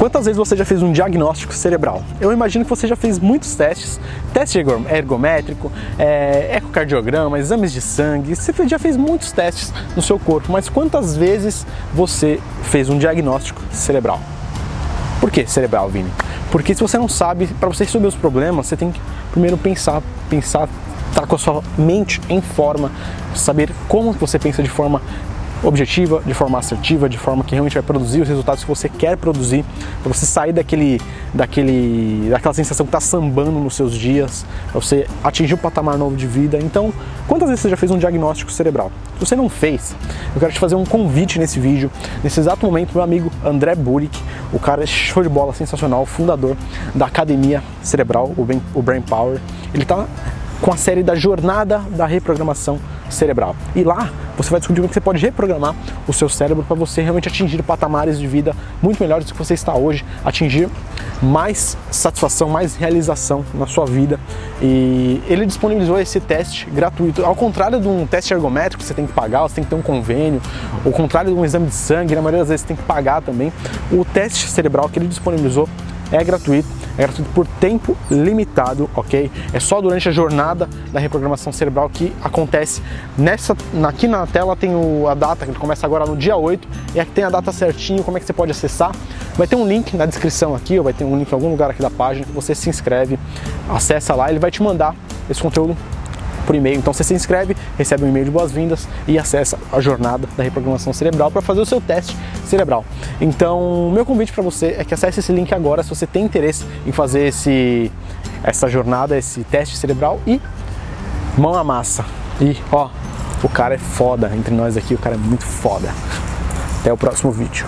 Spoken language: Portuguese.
Quantas vezes você já fez um diagnóstico cerebral? Eu imagino que você já fez muitos testes, teste ergométrico, é, ecocardiograma, exames de sangue, você já fez muitos testes no seu corpo, mas quantas vezes você fez um diagnóstico cerebral? Por que cerebral, Vini? Porque se você não sabe, para você resolver os problemas, você tem que primeiro pensar, pensar, estar tá com a sua mente em forma, saber como você pensa de forma objetiva, de forma assertiva, de forma que realmente vai produzir os resultados que você quer produzir, para você sair daquele, daquele, daquela sensação que está sambando nos seus dias, para você atingir um patamar novo de vida. Então, quantas vezes você já fez um diagnóstico cerebral? Se você não fez, eu quero te fazer um convite nesse vídeo. Nesse exato momento, meu amigo André Burick, o cara é show de bola, sensacional, fundador da Academia Cerebral, o Brain Power, ele está com a série da Jornada da Reprogramação Cerebral. E lá você vai descobrir como você pode reprogramar o seu cérebro para você realmente atingir patamares de vida muito melhores do que você está hoje, atingir mais satisfação, mais realização na sua vida. E ele disponibilizou esse teste gratuito. Ao contrário de um teste ergométrico que você tem que pagar, você tem que ter um convênio, ao contrário de um exame de sangue, na maioria das vezes você tem que pagar também. O teste cerebral que ele disponibilizou é gratuito é gratuito por tempo limitado, ok? É só durante a jornada da reprogramação cerebral que acontece. Nessa, aqui na tela tem o, a data, que começa agora no dia 8, e aqui tem a data certinho, como é que você pode acessar. Vai ter um link na descrição aqui, ou vai ter um link em algum lugar aqui da página, que você se inscreve, acessa lá, ele vai te mandar esse conteúdo por e-mail. Então você se inscreve, recebe um e-mail de boas-vindas e acessa a jornada da reprogramação cerebral para fazer o seu teste cerebral. Então, meu convite para você é que acesse esse link agora se você tem interesse em fazer esse essa jornada, esse teste cerebral e mão na massa. E ó, o cara é foda entre nós aqui, o cara é muito foda. Até o próximo vídeo.